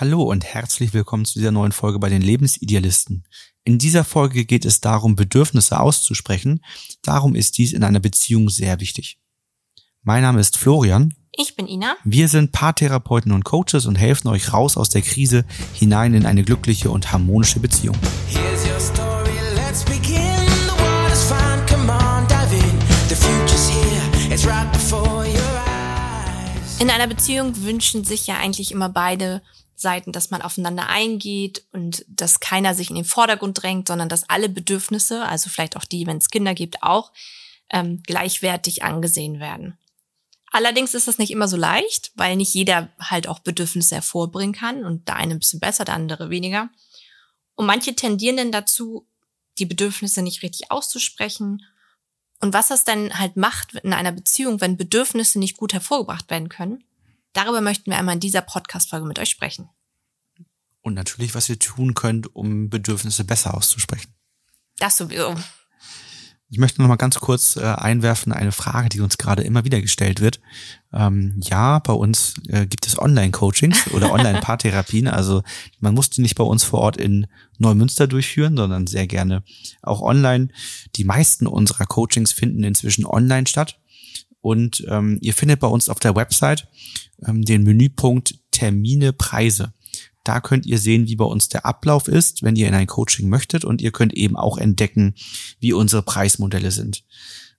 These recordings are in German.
Hallo und herzlich willkommen zu dieser neuen Folge bei den Lebensidealisten. In dieser Folge geht es darum, Bedürfnisse auszusprechen. Darum ist dies in einer Beziehung sehr wichtig. Mein Name ist Florian. Ich bin Ina. Wir sind Paartherapeuten und Coaches und helfen euch raus aus der Krise hinein in eine glückliche und harmonische Beziehung. In einer Beziehung wünschen sich ja eigentlich immer beide Seiten, dass man aufeinander eingeht und dass keiner sich in den Vordergrund drängt, sondern dass alle Bedürfnisse, also vielleicht auch die, wenn es Kinder gibt, auch ähm, gleichwertig angesehen werden. Allerdings ist das nicht immer so leicht, weil nicht jeder halt auch Bedürfnisse hervorbringen kann und der eine ein bisschen besser, der andere weniger. Und manche tendieren dann dazu, die Bedürfnisse nicht richtig auszusprechen. Und was das dann halt macht in einer Beziehung, wenn Bedürfnisse nicht gut hervorgebracht werden können, darüber möchten wir einmal in dieser Podcast-Folge mit euch sprechen. Und natürlich, was ihr tun könnt, um Bedürfnisse besser auszusprechen. Das sowieso. Ich möchte noch mal ganz kurz äh, einwerfen, eine Frage, die uns gerade immer wieder gestellt wird. Ähm, ja, bei uns äh, gibt es Online-Coachings oder Online-Paartherapien. Also man musste nicht bei uns vor Ort in Neumünster durchführen, sondern sehr gerne auch online. Die meisten unserer Coachings finden inzwischen online statt. Und ähm, ihr findet bei uns auf der Website ähm, den Menüpunkt Termine, Preise. Da könnt ihr sehen, wie bei uns der Ablauf ist, wenn ihr in ein Coaching möchtet. Und ihr könnt eben auch entdecken, wie unsere Preismodelle sind.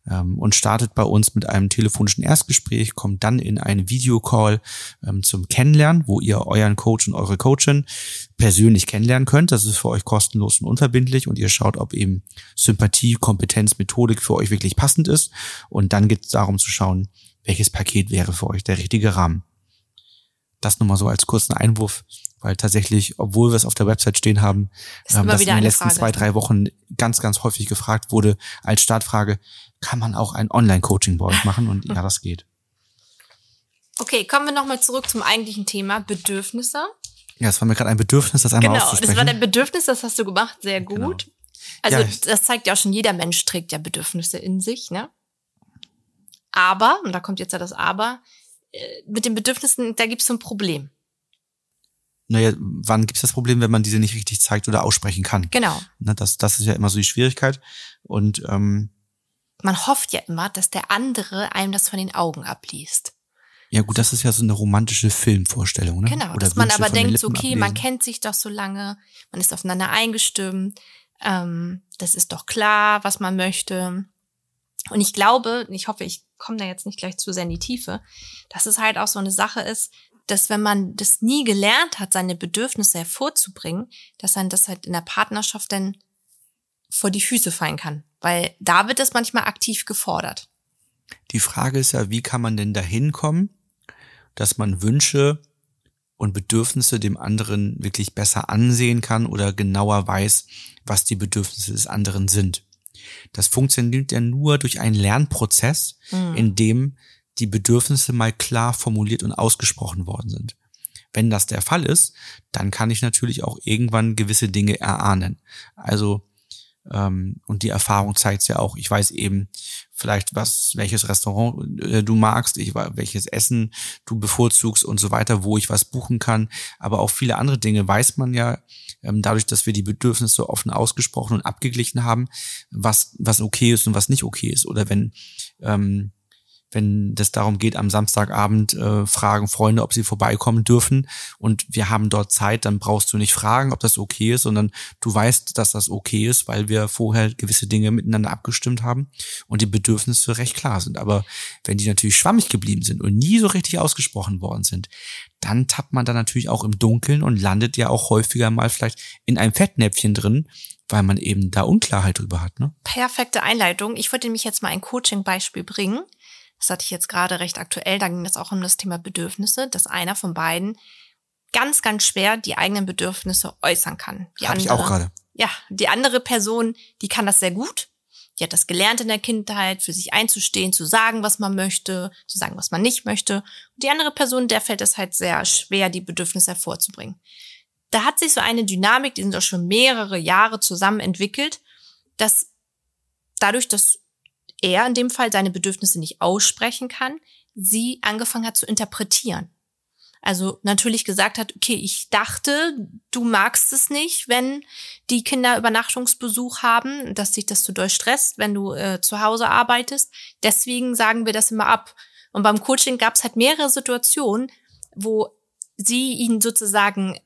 Ähm, und startet bei uns mit einem telefonischen Erstgespräch, kommt dann in einen Videocall ähm, zum Kennenlernen, wo ihr euren Coach und eure Coachin persönlich kennenlernen könnt. Das ist für euch kostenlos und unverbindlich und ihr schaut, ob eben Sympathie, Kompetenz, Methodik für euch wirklich passend ist. Und dann geht es darum zu schauen, welches Paket wäre für euch der richtige Rahmen. Das nur mal so als kurzen Einwurf, weil tatsächlich, obwohl wir es auf der Website stehen haben, ähm, dass in den letzten Frage. zwei, drei Wochen ganz, ganz häufig gefragt wurde als Startfrage, kann man auch ein Online-Coaching bei euch machen? Und ja, das geht. Okay, kommen wir nochmal zurück zum eigentlichen Thema Bedürfnisse. Ja, es war mir gerade ein Bedürfnis, das einmal Genau, auszusprechen. das war dein Bedürfnis, das hast du gemacht, sehr gut. Genau. Also Ja, das zeigt ja auch schon, jeder Mensch trägt ja Bedürfnisse in sich, ne? Aber, und da kommt jetzt ja das Aber, mit den Bedürfnissen, da gibt es so ein Problem. naja, wann gibt es das Problem, wenn man diese nicht richtig zeigt oder aussprechen kann? Genau. Ne, das, das ist ja immer so die Schwierigkeit. Und ähm, Man hofft ja immer, dass der andere einem das von den Augen abliest. ja gut, das ist ja so eine romantische Filmvorstellung. Ne? Genau, Oder dass man Wünsche aber denkt, so, okay, man ablesen. kennt sich doch so lange, man ist aufeinander eingestimmt, ähm, das ist doch klar, was man möchte. Und ich glaube, ich hoffe, ich komme da jetzt nicht gleich zu sehr in die Tiefe, dass es halt auch so eine Sache ist, dass wenn man das nie gelernt hat, seine Bedürfnisse hervorzubringen, dass dann das halt in der Partnerschaft dann vor die Füße fallen kann. Weil da wird es manchmal aktiv gefordert. Die Frage ist ja, wie kann man denn dahin kommen, dass man Wünsche und Bedürfnisse dem anderen wirklich besser ansehen kann oder genauer weiß, was die Bedürfnisse des anderen sind. Das funktioniert ja nur durch einen Lernprozess, in dem die Bedürfnisse mal klar formuliert und ausgesprochen worden sind. Wenn das der Fall ist, dann kann ich natürlich auch irgendwann gewisse Dinge erahnen. Also ähm, und die Erfahrung zeigt ja auch. Ich weiß eben vielleicht, was welches Restaurant äh, du magst, ich welches Essen du bevorzugst und so weiter, wo ich was buchen kann. Aber auch viele andere Dinge weiß man ja ähm, dadurch, dass wir die Bedürfnisse offen ausgesprochen und abgeglichen haben, was was okay ist und was nicht okay ist. Oder wenn ähm, wenn das darum geht, am Samstagabend äh, fragen Freunde, ob sie vorbeikommen dürfen und wir haben dort Zeit, dann brauchst du nicht fragen, ob das okay ist, sondern du weißt, dass das okay ist, weil wir vorher gewisse Dinge miteinander abgestimmt haben und die Bedürfnisse recht klar sind. Aber wenn die natürlich schwammig geblieben sind und nie so richtig ausgesprochen worden sind, dann tappt man da natürlich auch im Dunkeln und landet ja auch häufiger mal vielleicht in einem Fettnäpfchen drin, weil man eben da Unklarheit drüber hat. Ne? perfekte Einleitung. Ich würde nämlich jetzt mal ein Coaching-Beispiel bringen. Das hatte ich jetzt gerade recht aktuell. Da ging es auch um das Thema Bedürfnisse, dass einer von beiden ganz, ganz schwer die eigenen Bedürfnisse äußern kann. Die Hatte ich auch gerade. Ja, die andere Person, die kann das sehr gut. Die hat das gelernt in der Kindheit, für sich einzustehen, zu sagen, was man möchte, zu sagen, was man nicht möchte. Und die andere Person, der fällt es halt sehr schwer, die Bedürfnisse hervorzubringen. Da hat sich so eine Dynamik, die sind auch schon mehrere Jahre zusammen entwickelt, dass dadurch, dass er in dem Fall seine Bedürfnisse nicht aussprechen kann, sie angefangen hat zu interpretieren. Also natürlich gesagt hat, okay, ich dachte, du magst es nicht, wenn die Kinder Übernachtungsbesuch haben, dass sich das zu doll stresst, wenn du äh, zu Hause arbeitest. Deswegen sagen wir das immer ab. Und beim Coaching gab es halt mehrere Situationen, wo sie ihn sozusagen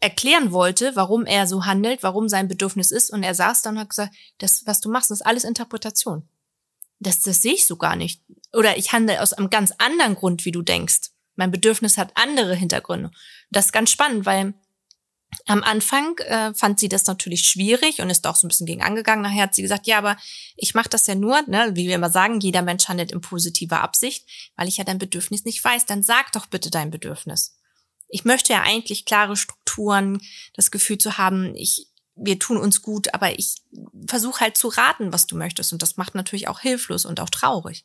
erklären wollte, warum er so handelt, warum sein Bedürfnis ist. Und er saß dann und hat gesagt, das, was du machst, ist alles Interpretation. Das, das sehe ich so gar nicht. Oder ich handle aus einem ganz anderen Grund, wie du denkst. Mein Bedürfnis hat andere Hintergründe. Das ist ganz spannend, weil am Anfang äh, fand sie das natürlich schwierig und ist auch so ein bisschen gegen angegangen. Nachher hat sie gesagt, ja, aber ich mache das ja nur, ne, wie wir immer sagen, jeder Mensch handelt in positiver Absicht, weil ich ja dein Bedürfnis nicht weiß. Dann sag doch bitte dein Bedürfnis. Ich möchte ja eigentlich klare Strukturen, das Gefühl zu haben, ich, wir tun uns gut, aber ich versuche halt zu raten, was du möchtest. Und das macht natürlich auch hilflos und auch traurig.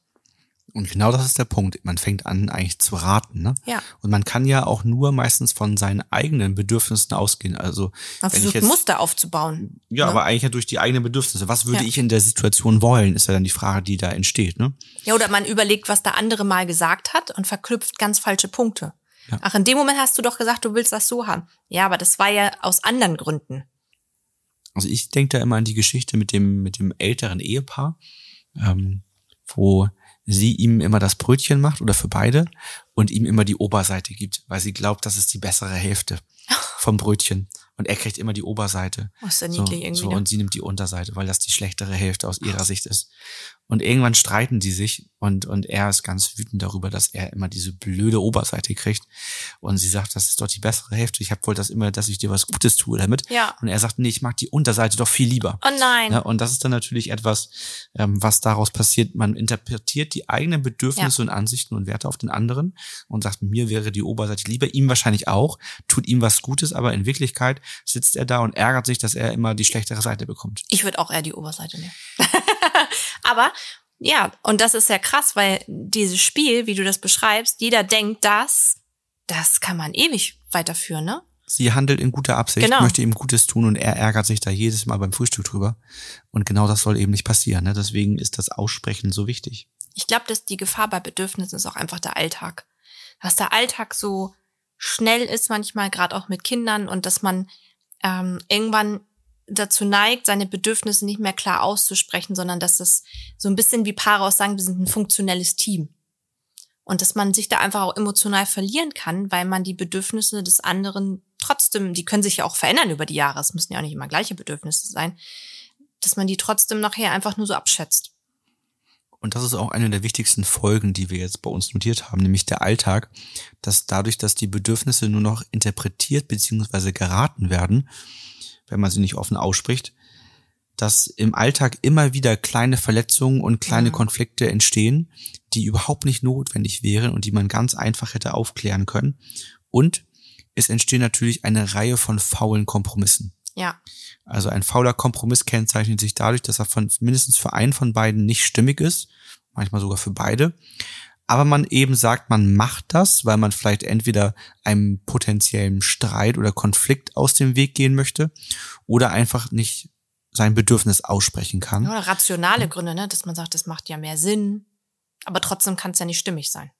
Und genau das ist der Punkt. Man fängt an, eigentlich zu raten. Ne? Ja. Und man kann ja auch nur meistens von seinen eigenen Bedürfnissen ausgehen. Also Man versucht jetzt, Muster aufzubauen. ja, ne? aber eigentlich ja durch die eigenen Bedürfnisse. Was würde Ja. ich in der Situation wollen, ist ja dann die Frage, die da entsteht. Ne? Ja, oder man überlegt, was der andere mal gesagt hat und verknüpft ganz falsche Punkte. Ja. Ach, in dem Moment hast du doch gesagt, du willst das so haben. Ja, aber das war ja aus anderen Gründen. Also ich denke da immer an die Geschichte mit dem mit dem älteren Ehepaar, ähm, wo sie ihm immer das Brötchen macht oder für beide und ihm immer die Oberseite gibt, weil sie glaubt, das ist die bessere Hälfte vom Brötchen und er kriegt immer die Oberseite. Oh, ist ja So, irgendwie. so ne? und sie nimmt die Unterseite, weil das die schlechtere Hälfte aus ihrer Sicht ist. Und irgendwann streiten die sich und, und er ist ganz wütend darüber, dass er immer diese blöde Oberseite kriegt. Und sie sagt, das ist doch die bessere Hälfte. Ich hab wohl das immer, dass ich dir was Gutes tue damit. Ja. Und er sagt, nee, ich mag die Unterseite doch viel lieber. Oh nein. Ja, und das ist dann natürlich etwas, ähm, was daraus passiert. Man interpretiert die eigenen Bedürfnisse und Ansichten und Werte auf den anderen und sagt, mir wäre die Oberseite lieber, ihm wahrscheinlich auch, tut ihm was Gutes, aber in Wirklichkeit sitzt er da und ärgert sich, dass er immer die schlechtere Seite bekommt. Ich würde auch eher die Oberseite nehmen. Aber ja, und das ist ja krass, weil dieses Spiel, wie du das beschreibst, jeder denkt das, das kann man ewig weiterführen, ne? Sie handelt in guter Absicht, Genau. möchte ihm Gutes tun und er ärgert sich da jedes Mal beim Frühstück drüber. Und genau das soll eben nicht passieren. Ne? Deswegen ist das Aussprechen so wichtig. Ich glaube, dass die Gefahr bei Bedürfnissen ist auch einfach der Alltag. Dass der Alltag so schnell ist manchmal, gerade auch mit Kindern und dass man ähm, irgendwann dazu neigt, seine Bedürfnisse nicht mehr klar auszusprechen, sondern dass es so ein bisschen wie Paare auch sagen, wir sind ein funktionelles Team. Und dass man sich da einfach auch emotional verlieren kann, weil man die Bedürfnisse des anderen trotzdem, die können sich ja auch verändern über die Jahre, es müssen ja auch nicht immer gleiche Bedürfnisse sein, dass man die trotzdem nachher einfach nur so abschätzt. Und das ist auch eine der wichtigsten Folgen, die wir jetzt bei uns notiert haben, nämlich der Alltag, dass dadurch, dass die Bedürfnisse nur noch interpretiert bzw. geraten werden, wenn man sie nicht offen ausspricht, dass im Alltag immer wieder kleine Verletzungen und kleine Mhm. Konflikte entstehen, die überhaupt nicht notwendig wären und die man ganz einfach hätte aufklären können. Und es entstehen natürlich eine Reihe von faulen Kompromissen. Ja. Also ein fauler Kompromiss kennzeichnet sich dadurch, dass er von mindestens für einen von beiden nicht stimmig ist, manchmal sogar für beide. Aber man eben sagt, man macht das, weil man vielleicht entweder einem potenziellen Streit oder Konflikt aus dem Weg gehen möchte oder einfach nicht sein Bedürfnis aussprechen kann. Oder rationale Gründe, ne? dass man sagt, das macht ja mehr Sinn. Aber trotzdem kann es ja nicht stimmig sein.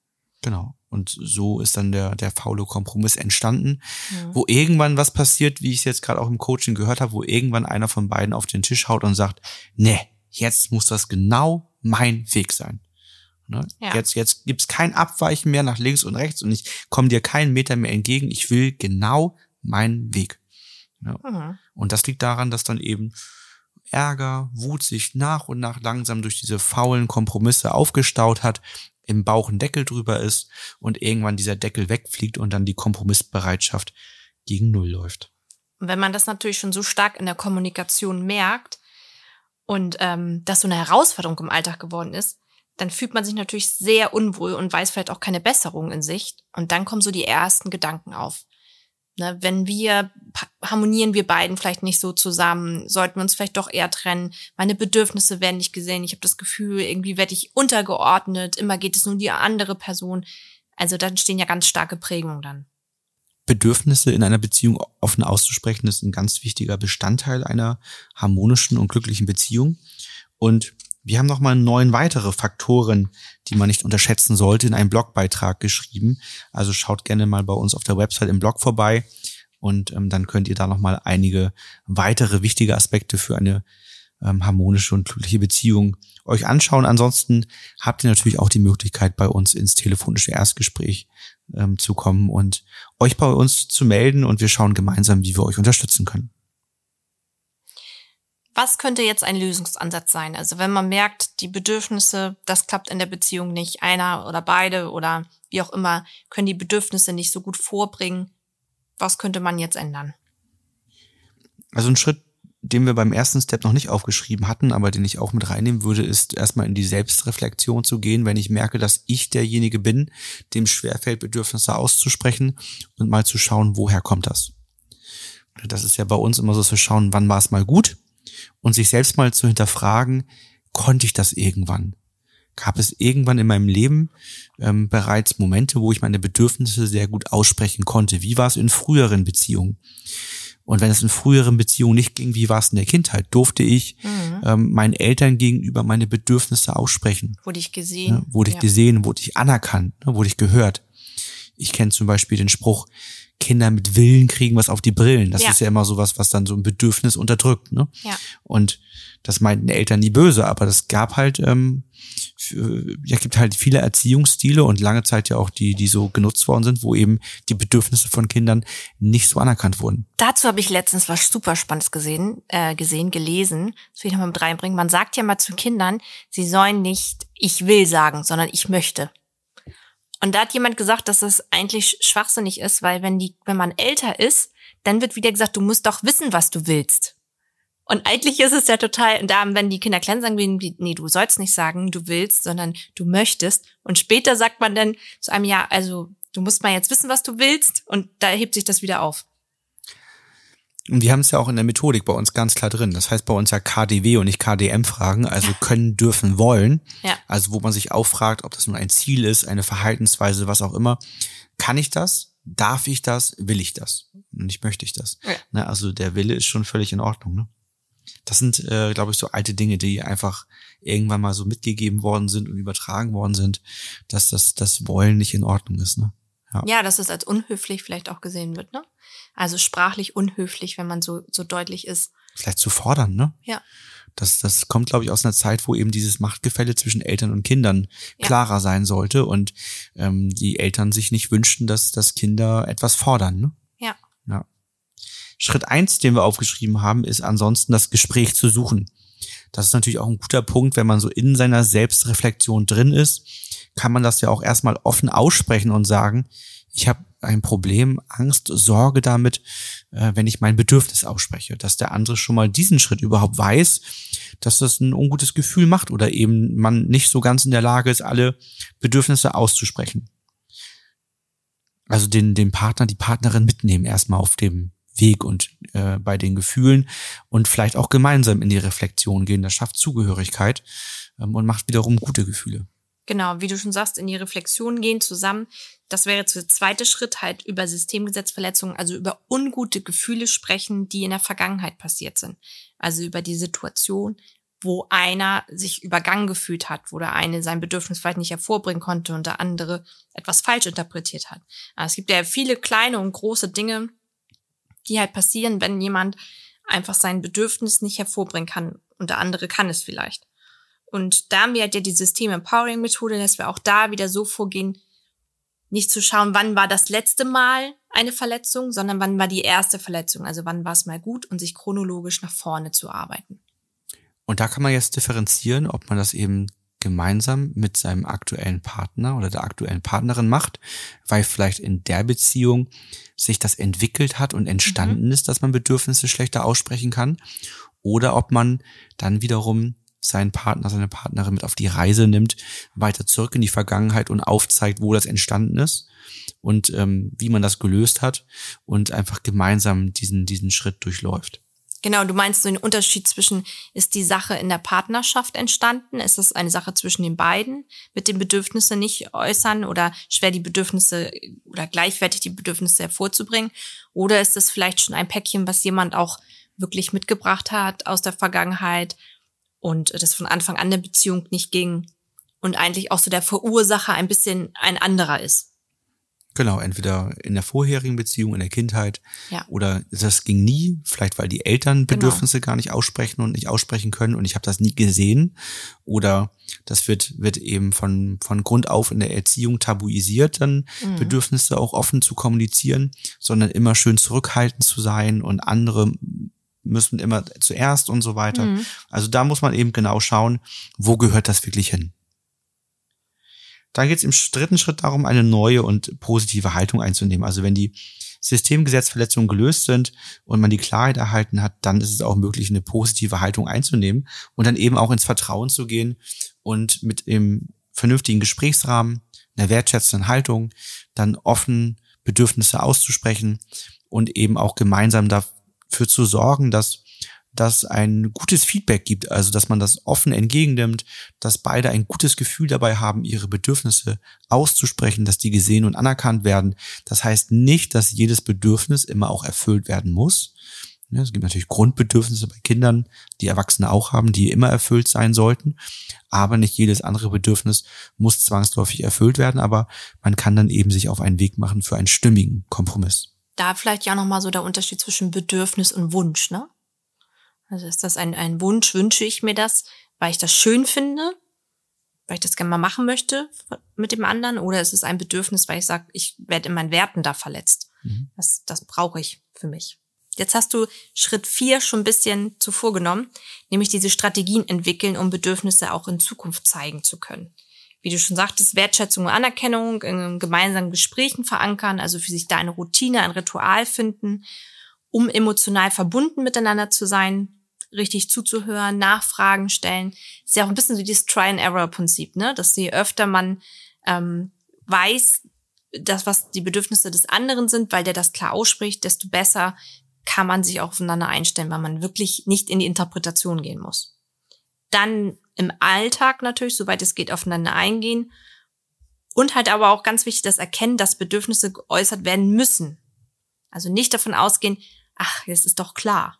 Genau. Und so ist dann der, der faule Kompromiss entstanden, Mhm. wo irgendwann was passiert, wie ich es jetzt gerade auch im Coaching gehört habe, wo irgendwann einer von beiden auf den Tisch haut und sagt, nee, jetzt muss das genau mein Weg sein. Ne? Ja. Jetzt, jetzt gibt's kein Abweichen mehr nach links und rechts und ich komme dir keinen Meter mehr entgegen. Ich will genau meinen Weg. Mhm. Und das liegt daran, dass dann eben Ärger, Wut sich nach und nach langsam durch diese faulen Kompromisse aufgestaut hat, im Bauch ein Deckel drüber ist und irgendwann dieser Deckel wegfliegt und dann die Kompromissbereitschaft gegen Null läuft. Wenn man das natürlich schon so stark in der Kommunikation merkt und ähm, das so eine Herausforderung im Alltag geworden ist, dann fühlt man sich natürlich sehr unwohl und weiß vielleicht auch keine Besserung in Sicht. Und dann kommen so die ersten Gedanken auf. Ne, wenn wir harmonieren wir beiden vielleicht nicht so zusammen, sollten wir uns vielleicht doch eher trennen. Meine Bedürfnisse werden nicht gesehen. Ich habe das Gefühl, irgendwie werde ich untergeordnet. Immer geht es nur um die andere Person. Also dann stehen ja ganz starke Prägungen dann. Bedürfnisse in einer Beziehung offen auszusprechen, ist ein ganz wichtiger Bestandteil einer harmonischen und glücklichen Beziehung. Und Wir haben nochmal neun weitere Faktoren, die man nicht unterschätzen sollte, in einem Blogbeitrag geschrieben. Also schaut gerne mal bei uns auf der Website im Blog vorbei und ähm, dann könnt ihr da nochmal einige weitere wichtige Aspekte für eine ähm, harmonische und glückliche Beziehung euch anschauen. Ansonsten habt ihr natürlich auch die Möglichkeit, bei uns ins telefonische Erstgespräch ähm, zu kommen und euch bei uns zu melden und wir schauen gemeinsam, wie wir euch unterstützen können. Was könnte jetzt ein Lösungsansatz sein? Also wenn man merkt, die Bedürfnisse, das klappt in der Beziehung nicht, einer oder beide oder wie auch immer, können die Bedürfnisse nicht so gut vorbringen. Was könnte man jetzt ändern? Also ein Schritt, den wir beim ersten Step noch nicht aufgeschrieben hatten, aber den ich auch mit reinnehmen würde, ist erstmal in die Selbstreflexion zu gehen, wenn ich merke, dass ich derjenige bin, dem schwerfällt, Bedürfnisse auszusprechen und mal zu schauen, woher kommt das. Das ist ja bei uns immer so, wir schauen, wann war es mal gut und sich selbst mal zu hinterfragen, konnte ich das irgendwann? Gab es irgendwann in meinem Leben ähm, bereits Momente, wo ich meine Bedürfnisse sehr gut aussprechen konnte? Wie war es in früheren Beziehungen? Und wenn es in früheren Beziehungen nicht ging, wie war es in der Kindheit? Durfte ich mhm. ähm, meinen Eltern gegenüber meine Bedürfnisse aussprechen? Wurde ich gesehen? Ja, wurde ich ja. gesehen? Wurde ich anerkannt? Ne? Wurde ich gehört? Ich kenne zum Beispiel den Spruch, Kinder mit Willen kriegen was auf die Brillen. Das ja. ist ja immer sowas, was dann so ein Bedürfnis unterdrückt. Ne? Ja. Und das meinten Eltern nie böse, aber das gab halt, ähm, für, ja, gibt halt viele Erziehungsstile und lange Zeit ja auch die, die so genutzt worden sind, wo eben die Bedürfnisse von Kindern nicht so anerkannt wurden. Dazu habe ich letztens was super Spannendes gesehen, äh, gesehen, gelesen. Das will ich nochmal mit reinbringen. Man sagt ja mal zu Kindern, sie sollen nicht ich will sagen, sondern ich möchte. Und da hat jemand gesagt, dass das eigentlich schwachsinnig ist, weil wenn die, wenn man älter ist, dann wird wieder gesagt, du musst doch wissen, was du willst. Und eigentlich ist es ja total, da, wenn die Kinder klein sagen, nee, du sollst nicht sagen, du willst, sondern du möchtest. Und später sagt man dann zu einem, ja, also du musst mal jetzt wissen, was du willst. Und da hebt sich das wieder auf. Und wir haben es ja auch in der Methodik bei uns ganz klar drin. Das heißt bei uns ja KDW und nicht KDM-Fragen, also können, dürfen, wollen. Ja. Also wo man sich auch fragt, ob das nun ein Ziel ist, eine Verhaltensweise, was auch immer. Kann ich das? Darf ich das? Will ich das? Und nicht möchte ich das. Ja. Ne, also der Wille ist schon völlig in Ordnung. Ne? Das sind, äh, glaube ich, so alte Dinge, die einfach irgendwann mal so mitgegeben worden sind und übertragen worden sind, dass das, das Wollen nicht in Ordnung ist. Ne? Ja. ja, dass es als unhöflich vielleicht auch gesehen wird, ne? Also sprachlich unhöflich, wenn man so, so deutlich ist. Vielleicht zu fordern, ne? Ja. Das, das kommt, glaube ich, aus einer Zeit, wo eben dieses Machtgefälle zwischen Eltern und Kindern klarer ja. sein sollte und ähm, die Eltern sich nicht wünschten, dass, dass Kinder etwas fordern, ne? Ja. Ja. Schritt eins, den wir aufgeschrieben haben, ist ansonsten das Gespräch zu suchen. Das ist natürlich auch ein guter Punkt, wenn man so in seiner Selbstreflexion drin ist kann man das ja auch erstmal offen aussprechen und sagen, ich habe ein Problem, Angst, Sorge damit, äh, wenn ich mein Bedürfnis ausspreche, dass der andere schon mal diesen Schritt überhaupt weiß, dass das ein ungutes Gefühl macht oder eben man nicht so ganz in der Lage ist, alle Bedürfnisse auszusprechen. Also den, den Partner, die Partnerin mitnehmen erstmal auf dem Weg und äh, bei den Gefühlen und vielleicht auch gemeinsam in die Reflexion gehen. Das schafft Zugehörigkeit ähm, und macht wiederum gute Gefühle. Genau, wie du schon sagst, in die Reflexion gehen zusammen. Das wäre jetzt der zweite Schritt, halt über Systemgesetzverletzungen, also über ungute Gefühle sprechen, die in der Vergangenheit passiert sind. Also über die Situation, wo einer sich übergangen gefühlt hat, wo der eine sein Bedürfnis vielleicht nicht hervorbringen konnte und der andere etwas falsch interpretiert hat. Also es gibt ja viele kleine und große Dinge, die halt passieren, wenn jemand einfach sein Bedürfnis nicht hervorbringen kann und der andere kann es vielleicht. Und da haben wir halt ja die System Empowering Methode, dass wir auch da wieder so vorgehen, nicht zu schauen, wann war das letzte Mal eine Verletzung, sondern wann war die erste Verletzung, also wann war es mal gut und sich chronologisch nach vorne zu arbeiten. Und da kann man jetzt differenzieren, ob man das eben gemeinsam mit seinem aktuellen Partner oder der aktuellen Partnerin macht, weil vielleicht in der Beziehung sich das entwickelt hat und entstanden mhm. ist, dass man Bedürfnisse schlechter aussprechen kann, oder ob man dann wiederum seinen Partner, seine Partnerin mit auf die Reise nimmt, weiter zurück in die Vergangenheit und aufzeigt, wo das entstanden ist und ähm, wie man das gelöst hat und einfach gemeinsam diesen, diesen Schritt durchläuft. Genau, du meinst so den Unterschied zwischen, ist die Sache in der Partnerschaft entstanden? Ist es eine Sache zwischen den beiden, mit den Bedürfnissen nicht äußern oder schwer die Bedürfnisse oder gleichwertig die Bedürfnisse hervorzubringen? Oder ist es vielleicht schon ein Päckchen, was jemand auch wirklich mitgebracht hat aus der Vergangenheit und das von Anfang an der Beziehung nicht ging und eigentlich auch so der Verursacher ein bisschen ein anderer ist. Genau, entweder in der vorherigen Beziehung, in der Kindheit Ja. oder das ging nie, vielleicht weil die Eltern Bedürfnisse gar nicht aussprechen und nicht aussprechen können und ich habe das nie gesehen oder das wird wird eben von von Grund auf in der Erziehung tabuisiert, dann Bedürfnisse auch offen zu kommunizieren, sondern immer schön zurückhaltend zu sein und andere müssen immer zuerst und so weiter. Also da muss man eben genau schauen, wo gehört das wirklich hin. Dann geht es im dritten Schritt darum, eine neue und positive Haltung einzunehmen. Also wenn die Systemgesetzverletzungen gelöst sind und man die Klarheit erhalten hat, dann ist es auch möglich, eine positive Haltung einzunehmen und dann eben auch ins Vertrauen zu gehen und mit dem vernünftigen Gesprächsrahmen, einer wertschätzenden Haltung, dann offen Bedürfnisse auszusprechen und eben auch gemeinsam dafür zu sorgen, dass dass ein gutes Feedback gibt, also dass man das offen entgegennimmt, dass beide ein gutes Gefühl dabei haben, ihre Bedürfnisse auszusprechen, dass die gesehen und anerkannt werden. Das heißt nicht, dass jedes Bedürfnis immer auch erfüllt werden muss. Es gibt natürlich Grundbedürfnisse bei Kindern, die Erwachsene auch haben, die immer erfüllt sein sollten. Aber nicht jedes andere Bedürfnis muss zwangsläufig erfüllt werden. Aber man kann dann eben sich auf einen Weg machen für einen stimmigen Kompromiss. Da vielleicht ja nochmal so der Unterschied zwischen Bedürfnis und Wunsch, ne? Also ist das ein, ein Wunsch, wünsche ich mir das, weil ich das schön finde, weil ich das gerne mal machen möchte mit dem anderen, oder ist es ein Bedürfnis, weil ich sage, ich werde in meinen Werten da verletzt. Das, das brauche ich für mich. Jetzt hast du Schritt vier schon ein bisschen zuvor genommen, nämlich diese Strategien entwickeln, um Bedürfnisse auch in Zukunft zeigen zu können. Wie du schon sagtest, Wertschätzung und Anerkennung in gemeinsamen Gesprächen verankern, also für sich da eine Routine, ein Ritual finden, um emotional verbunden miteinander zu sein, richtig zuzuhören, Nachfragen stellen. Ist ja auch ein bisschen so dieses Try-and-Error-Prinzip, ne? Dass je öfter man ähm, weiß, das, was die Bedürfnisse des anderen sind, weil der das klar ausspricht, desto besser kann man sich auch aufeinander einstellen, weil man wirklich nicht in die Interpretation gehen muss. Dann im Alltag natürlich, soweit es geht, aufeinander eingehen. Und halt aber auch ganz wichtig, das Erkennen, dass Bedürfnisse geäußert werden müssen. Also nicht davon ausgehen, ach, das ist doch klar.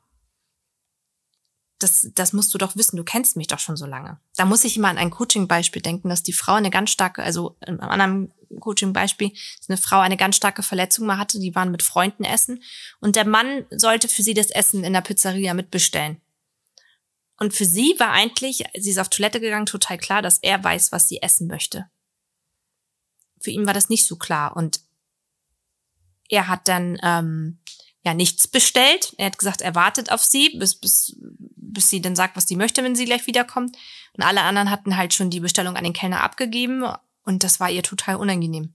Das, das musst du doch wissen, du kennst mich doch schon so lange. Da muss ich immer an ein Coaching-Beispiel denken, dass die Frau eine ganz starke, also in einem anderen Coaching-Beispiel, eine Frau eine ganz starke Verletzung mal hatte, die waren mit Freunden essen und der Mann sollte für sie das Essen in der Pizzeria mitbestellen. Und für sie war eigentlich, sie ist auf Toilette gegangen, total klar, dass er weiß, was sie essen möchte. Für ihn war das nicht so klar und er hat dann ähm, ja nichts bestellt. Er hat gesagt, er wartet auf sie, bis, bis, bis sie dann sagt, was sie möchte, wenn sie gleich wiederkommt. Und alle anderen hatten halt schon die Bestellung an den Kellner abgegeben und das war ihr total unangenehm.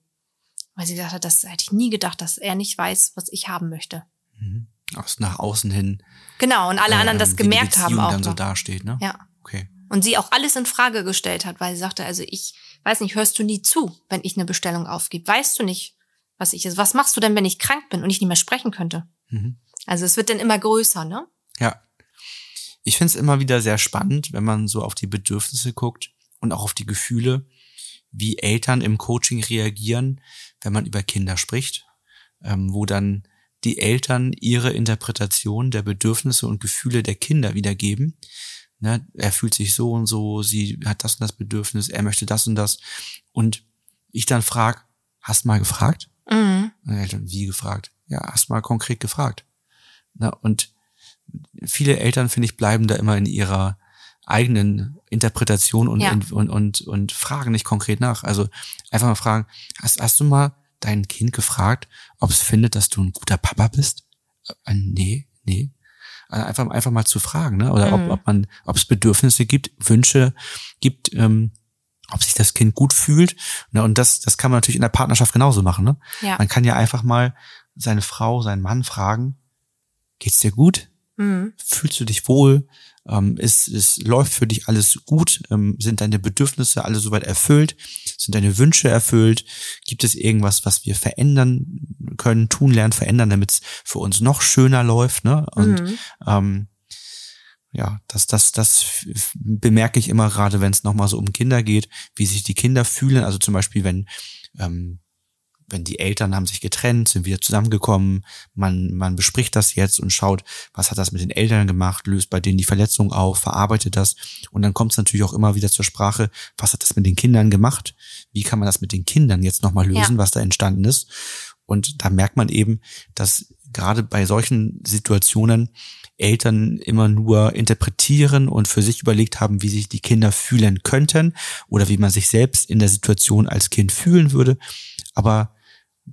Weil sie dachte, das hätte ich nie gedacht, dass er nicht weiß, was ich haben möchte. Aus nach außen hin. Genau, und alle anderen ähm, das gemerkt haben auch. dann so noch. dasteht, ne? Ja. Okay. Und sie auch alles in Frage gestellt hat, weil sie sagte, also ich weiß nicht, hörst du nie zu, wenn ich eine Bestellung aufgebe? Weißt du nicht, was ich ist? Was machst du denn, wenn ich krank bin und ich nicht mehr sprechen könnte? Mhm. Also es wird dann immer größer, ne? Ja. Ich finde es immer wieder sehr spannend, wenn man so auf die Bedürfnisse guckt und auch auf die Gefühle, wie Eltern im Coaching reagieren, wenn man über Kinder spricht, ähm, wo dann die Eltern ihre Interpretation der Bedürfnisse und Gefühle der Kinder wiedergeben. Ne, er fühlt sich so und so, sie hat das und das Bedürfnis, er möchte das und das. Und ich dann frag, hast mal gefragt? Mhm. Eltern, wie gefragt? Ja, hast mal konkret gefragt. Na, und viele Eltern, finde ich, bleiben da immer in ihrer eigenen Interpretation und, Ja. und, und, und, und fragen nicht konkret nach. Also einfach mal fragen, hast, hast du mal dein Kind gefragt, ob es findet, dass du ein guter Papa bist? Äh, nee, nee. Äh, Einfach, einfach mal zu fragen, ne? Oder Mhm. ob, ob man, ob es Bedürfnisse gibt, Wünsche gibt, ähm, ob sich das Kind gut fühlt. Ne? Und das, das kann man natürlich in der Partnerschaft genauso machen, ne? Ja. Man kann ja einfach mal seine Frau, seinen Mann fragen, geht's dir gut? Mhm. Fühlst du dich wohl? Ähm, ist, ist, läuft für dich alles gut? Ähm, sind deine Bedürfnisse alle soweit erfüllt? Sind deine Wünsche erfüllt? Gibt es irgendwas, was wir verändern können, tun lernen, verändern, damit es für uns noch schöner läuft? Ne? Und Mhm. ähm, ja, das, das, das bemerke ich immer gerade, wenn es nochmal so um Kinder geht, wie sich die Kinder fühlen. Also zum Beispiel, wenn ähm, wenn die Eltern haben sich getrennt, sind wieder zusammengekommen, man, man bespricht das jetzt und schaut, was hat das mit den Eltern gemacht, löst bei denen die Verletzung auf, verarbeitet das. Und dann kommt es natürlich auch immer wieder zur Sprache, was hat das mit den Kindern gemacht? Wie kann man das mit den Kindern jetzt nochmal lösen, Ja. was da entstanden ist? Und da merkt man eben, dass gerade bei solchen Situationen Eltern immer nur interpretieren und für sich überlegt haben, wie sich die Kinder fühlen könnten oder wie man sich selbst in der Situation als Kind fühlen würde. Aber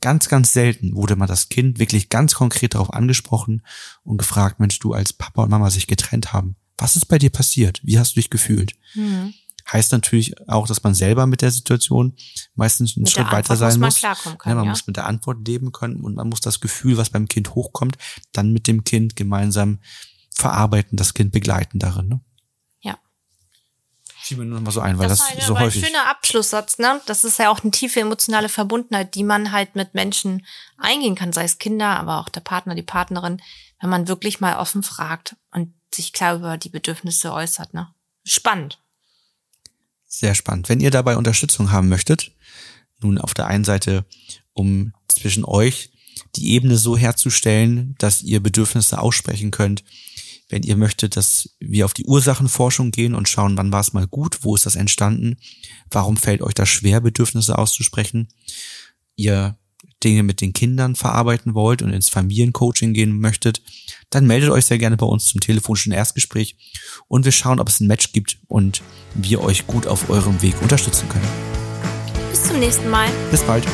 ganz, ganz selten wurde mal das Kind wirklich ganz konkret darauf angesprochen und gefragt, Mensch, du als Papa und Mama sich getrennt haben, was ist bei dir passiert? Wie hast du dich gefühlt? Mhm. Heißt natürlich auch, dass man selber mit der Situation meistens einen Mit Schritt weiter sein muss man muss. klarkommen ja, können, man ja. muss mit der Antwort leben können und man muss das Gefühl, was beim Kind hochkommt, dann mit dem Kind gemeinsam verarbeiten, das Kind begleiten darin. Ne? Mir nur noch mal so ein, weil das das, eine, so war ein häufig. schöner Abschlusssatz, ne? Das ist ja auch eine tiefe emotionale Verbundenheit, die man halt mit Menschen eingehen kann, sei es Kinder, aber auch der Partner, die Partnerin, wenn man wirklich mal offen fragt und sich klar über die Bedürfnisse äußert, ne? Spannend. Sehr spannend. Wenn ihr dabei Unterstützung haben möchtet, nun auf der einen Seite, um zwischen euch die Ebene so herzustellen, dass ihr Bedürfnisse aussprechen könnt. Wenn ihr möchtet, dass wir auf die Ursachenforschung gehen und schauen, wann war es mal gut, wo ist das entstanden, warum fällt euch das schwer, Bedürfnisse auszusprechen, ihr Dinge mit den Kindern verarbeiten wollt und ins Familiencoaching gehen möchtet, dann meldet euch sehr gerne bei uns zum telefonischen Erstgespräch und wir schauen, ob es ein Match gibt und wir euch gut auf eurem Weg unterstützen können. Bis zum nächsten Mal. Bis bald.